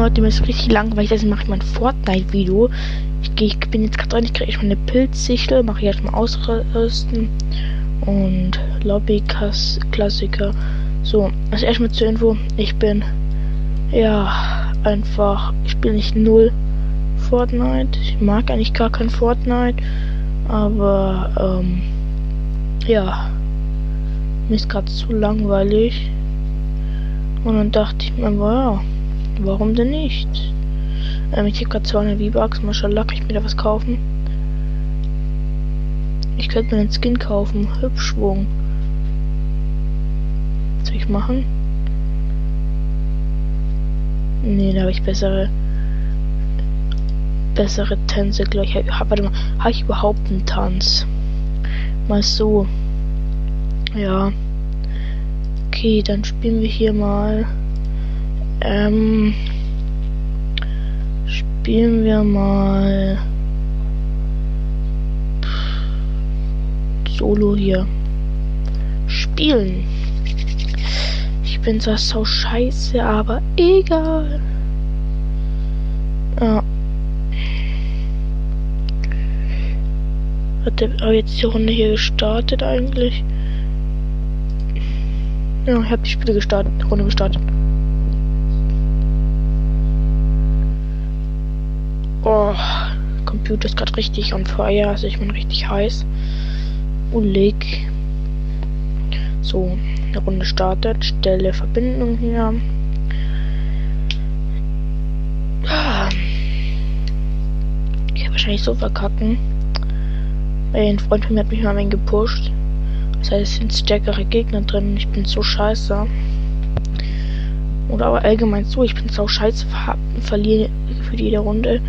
Leute, mir ist richtig langweilig, deswegen mache ich mal ein Fortnite-Video. Ich, ich bin jetzt gerade dran, ich kriege erstmal eine Pilzsichel, mache ich erstmal ausrüsten und Lobby-Klassiker. So, also erstmal zur Info, ich bin ja einfach, ich bin nicht null Fortnite. Ich mag eigentlich gar kein Fortnite, aber ähm, ja, mir ist gerade zu langweilig. Und dann dachte ich mir, ja, warum denn nicht? Ähm, ich habe gerade 200 V-Bucks, mashallah, kann ich mir da was kaufen? Ich könnte mir einen Skin kaufen, Hübschwung. Was soll ich machen? Nee, da habe ich bessere bessere Tänze gleich. Warte mal, habe ich überhaupt einen Tanz? Mal so. Ja. Okay, dann spielen wir hier mal. Ähm. Spielen wir mal. Solo hier. Spielen. Ich bin zwar so scheiße, aber egal. Ja. Hat der jetzt die Runde hier gestartet eigentlich? Ja, ich habe die Spiele gestartet, Runde gestartet. Oh, Computer ist gerade richtig on fire, also ich bin richtig heiß. Ulig. So, eine Runde startet, stelle Verbindung hier. Ah. Ich werde wahrscheinlich so verkacken. Ein Freund von mir hat mich mal ein gepusht. Das heißt, es sind stärkere Gegner drin. Ich bin so scheiße. Oder aber allgemein so, ich bin so scheiße, ver verliere für jede Runde.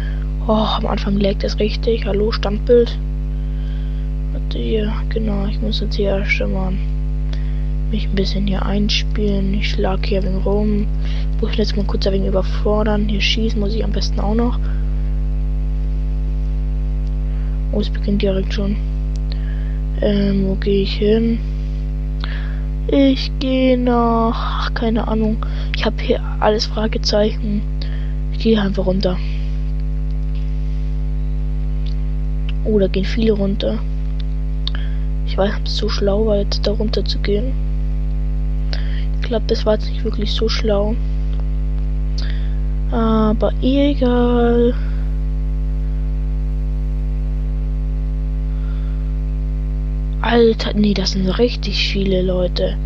Oh, am Anfang legt es richtig. Hallo, Standbild. Warte hier, genau, ich muss jetzt hier erst mal mich ein bisschen hier einspielen. Ich schlag hier wenig rum. Muss ich jetzt mal kurz ein wenig überfordern. Hier schießen muss ich am besten auch noch. Oh, es beginnt direkt schon. Ähm, wo gehe ich hin? Ich gehe nach. Ach, keine Ahnung. Ich habe hier alles Fragezeichen. Ich gehe einfach runter. Oh, da gehen viele runter. Ich weiß, ob es so schlau war, jetzt da runter zu gehen. Ich glaube, das war jetzt nicht wirklich so schlau. Aber egal. Alter, nee, das sind richtig viele Leute.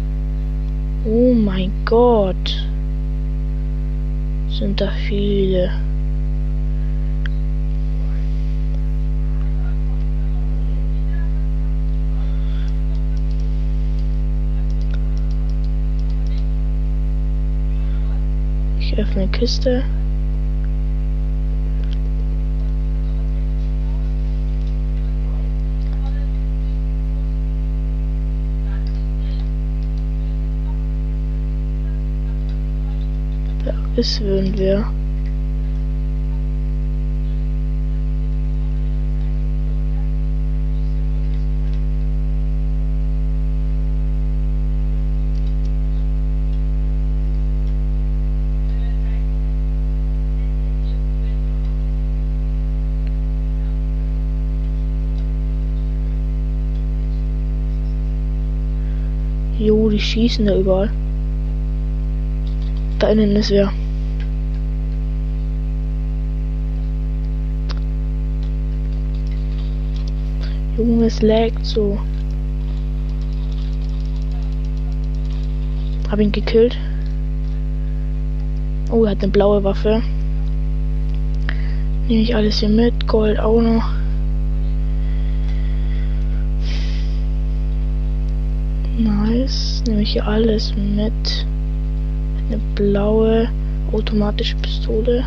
Oh mein Gott. Sind da viele. Ich öffne Kiste. ist, würden wir. Jo, die schießen da überall. Da innen ist wer. Junge, es laggt so. Hab ihn gekillt. Oh, er hat eine blaue Waffe. Nehme ich alles hier mit. Gold auch noch. Nice. Nehme ich hier alles mit. Eine blaue automatische Pistole.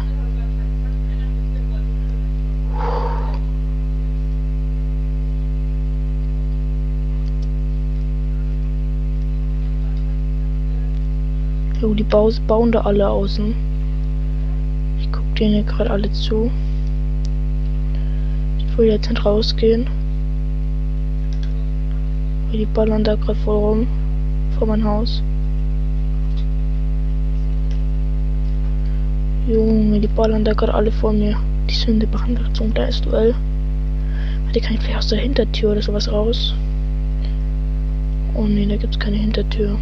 Jo, die Baus bauen da alle außen. Ich guck denen gerade alle zu. Ich will jetzt nicht rausgehen. Die ballern da gerade voll rum. Vor mein Haus. Junge, die ballern da gerade alle vor mir. Die Sünde gerade so ein kleines Duell. Warte, kann ich vielleicht aus der Hintertür oder sowas raus? Oh ne, da gibt's keine Hintertür.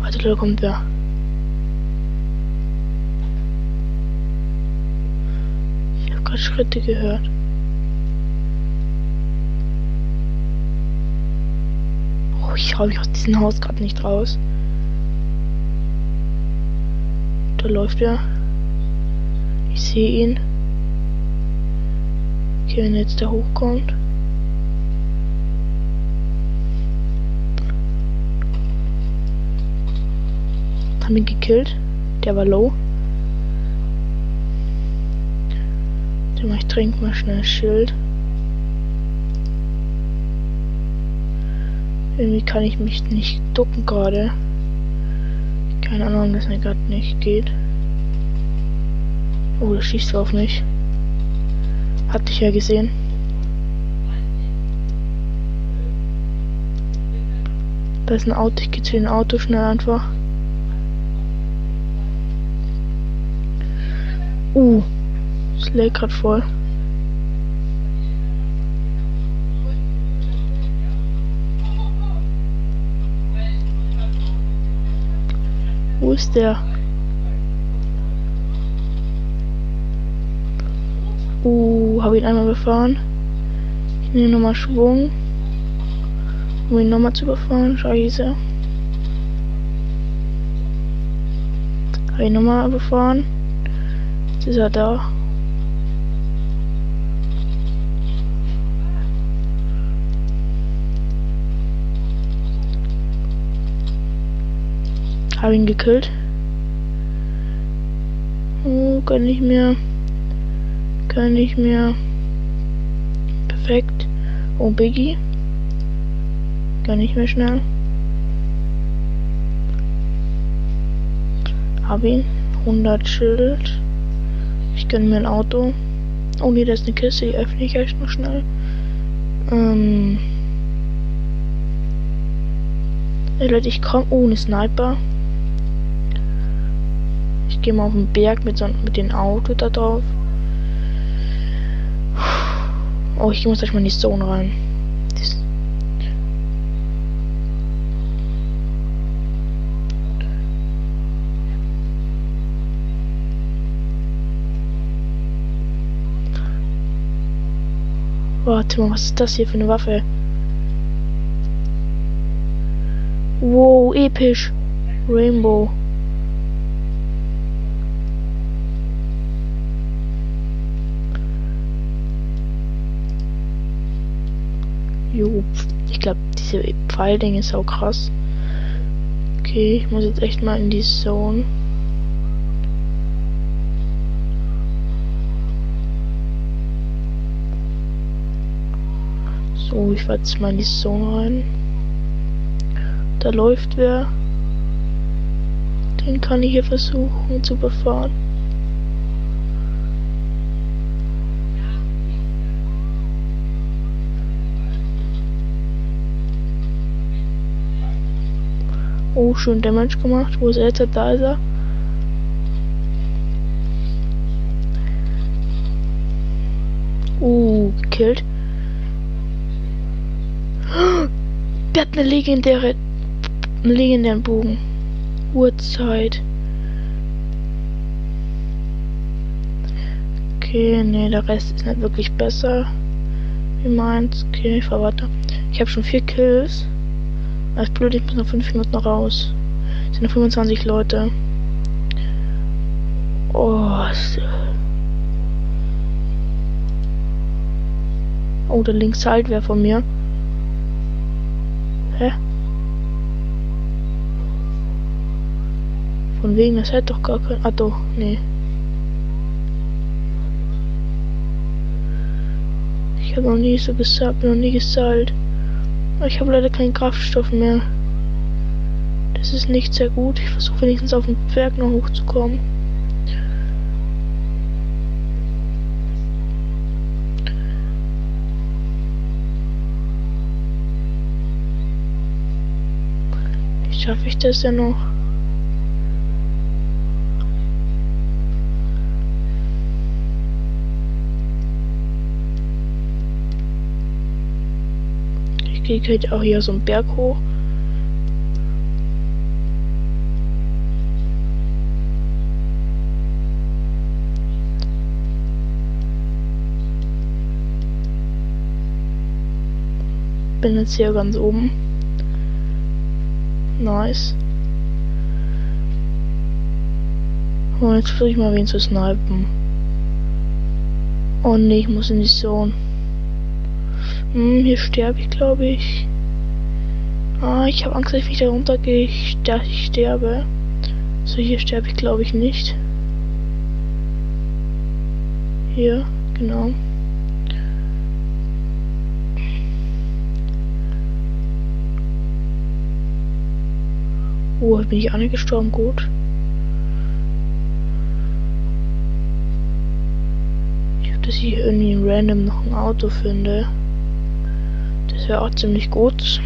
Warte, da kommt wer. Ich habe gerade Schritte gehört. Oh, ich traue mich aus diesem Haus gerade nicht raus. Da läuft er. Ich sehe ihn. Okay, wenn jetzt der hochkommt. Haben ihn gekillt. Der war low. Ich trinke mal schnell Schild. Irgendwie kann ich mich nicht ducken gerade. Keine Ahnung, dass mir gerade nicht geht. Oh, das schießt auf mich. Hatte ich ja gesehen. Da ist ein Auto, ich gehe zu dem Auto schnell einfach. Uh, es lädt gerade voll. Ist der? Uh, habe ihn einmal befahren. Ich nehme nochmal Schwung. Um ihn nochmal zu überfahren. Scheiße. Habe ihn nochmal befahren. Jetzt ist er da. Habe ihn gekillt. Oh, kann ich mir. Kann ich mir. Perfekt. Oh, Biggie. Kann ich mehr schnell. Hab ihn. 100 Schild. Ich gönne mir ein Auto. Oh ne, da ist eine Kiste, die öffne ich echt noch schnell. Ähm. Ey Leute, ich komme ohne Sniper. Gehe mal auf den Berg mit, so, mit dem Auto da drauf. Oh, ich muss gleich mal in die Zone rein. Das Warte mal, was ist das hier für eine Waffe? Wow, episch. Rainbow. Jo, ich glaube, diese Pfeilding ist auch krass. Okay, ich muss jetzt echt mal in die Zone. So, ich werde jetzt mal in die Zone rein. Da läuft wer. Den kann ich hier versuchen zu befahren. Oh, schön Damage gemacht. Wo ist er jetzt? Da ist er. Uh, gekillt. Der hat eine legendäre, einen legendären Bogen. Uhrzeit. Okay, nee, der Rest ist nicht wirklich besser. Wie meins. Okay, ich fahr weiter. Ich habe schon vier Kills. Als blöd, ich muss noch 5 Minuten raus. Es sind noch 25 Leute. Oh, Oh, da links halt wer von mir. Hä? Von wegen, das hätte doch gar kein. Ah, doch, nee. Ich habe noch nie so gesagt, noch nie gesalt. Ich habe leider keinen Kraftstoff mehr. Das ist nicht sehr gut. Ich versuche wenigstens auf den Berg noch hochzukommen. schaffe ich das denn noch? Ich kriege halt auch hier so einen Berg hoch. Bin jetzt hier ganz oben. Nice. Und jetzt versuche ich mal wen zu snipen. Oh ne, ich muss in die Zone. Hm, hier sterbe ich, glaube ich. Ah, ich habe Angst, dass ich mich da runtergehe, dass ich sterbe. So, hier sterbe ich, glaube ich, nicht. Hier, genau. Oh, bin ich alle gestorben? Gut. Ich hoffe, dass ich irgendwie random noch ein Auto finde. Wäre auch ziemlich gut.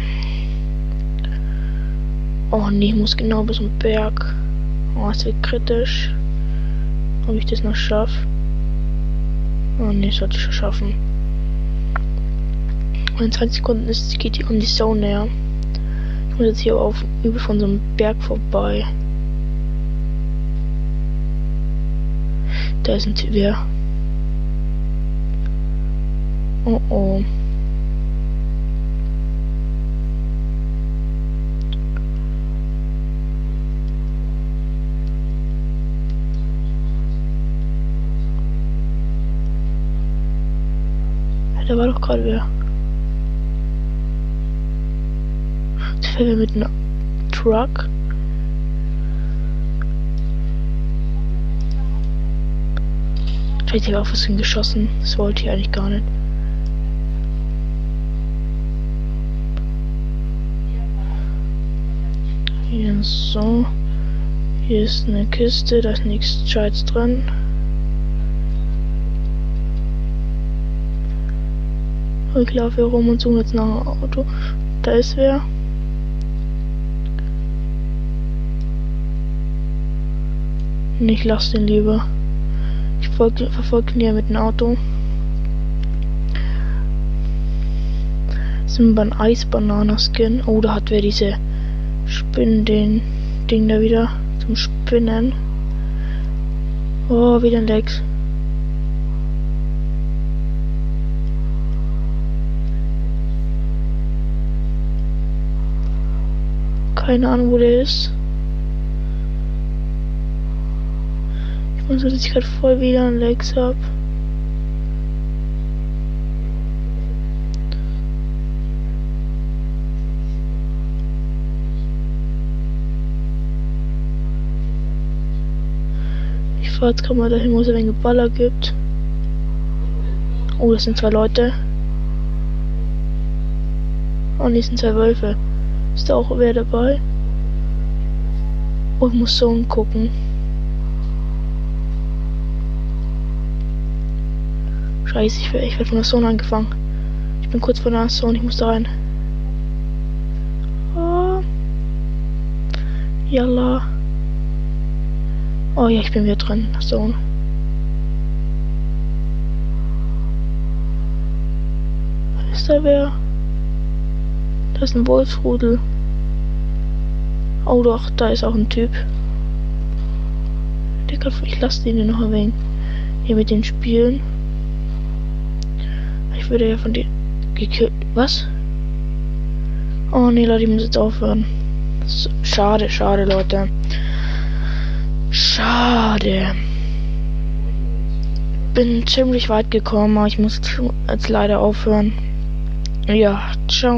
Oh nee, ich muss genau bis zum Berg. Oh, es wird kritisch. Ob ich das noch schaffe. Oh nee, sollte ich schon schaffen. in 20 Sekunden ist, geht die um die Zone näher muss jetzt hier auf übel von so einem Berg vorbei. Da ist ein Typ, ja. Oh oh. Da war doch gerade wer. Fälle mit einem Truck. Vielleicht habe ich auch was hingeschossen. Das wollte ich eigentlich gar nicht. Hier so. Hier ist eine Kiste, da ist nichts Scheiß drin. Ich laufe hier rum und suche jetzt nach einem Auto. Da ist wer. Ich lasse den lieber. Ich folge, verfolge ihn ja mit dem Auto. Sind wir beim Eisbanana-Skin. Oh, da hat wer diese Spinnen, den Ding da wieder zum Spinnen. Oh, wieder ein Lex. Keine Ahnung, wo der ist. Und so, dass ich gerade voll wieder ein Lex hab. Ich fahr jetzt mal dahin, wo es ein Baller gibt. Oh, das sind zwei Leute. Oh, die sind zwei Wölfe. Ist auch wer dabei? Ich muss so gucken. Scheiße, ich, werde von der Zone angefangen. Ich bin kurz vor der Zone, ich muss da rein. Oh. Yalla. Oh ja, ich bin wieder drin. Zone. Ist da wer? Da ist ein Wolfsrudel. Oh doch, da ist auch ein Typ. Ich lasse den noch ein wenig hier mit den Spielen würde ja von dir gekillt. Was? Oh nee, Leute, ich muss jetzt aufhören. Schade, schade, Leute. Schade. Bin ziemlich weit gekommen, aber ich muss jetzt leider aufhören. Ja, ciao.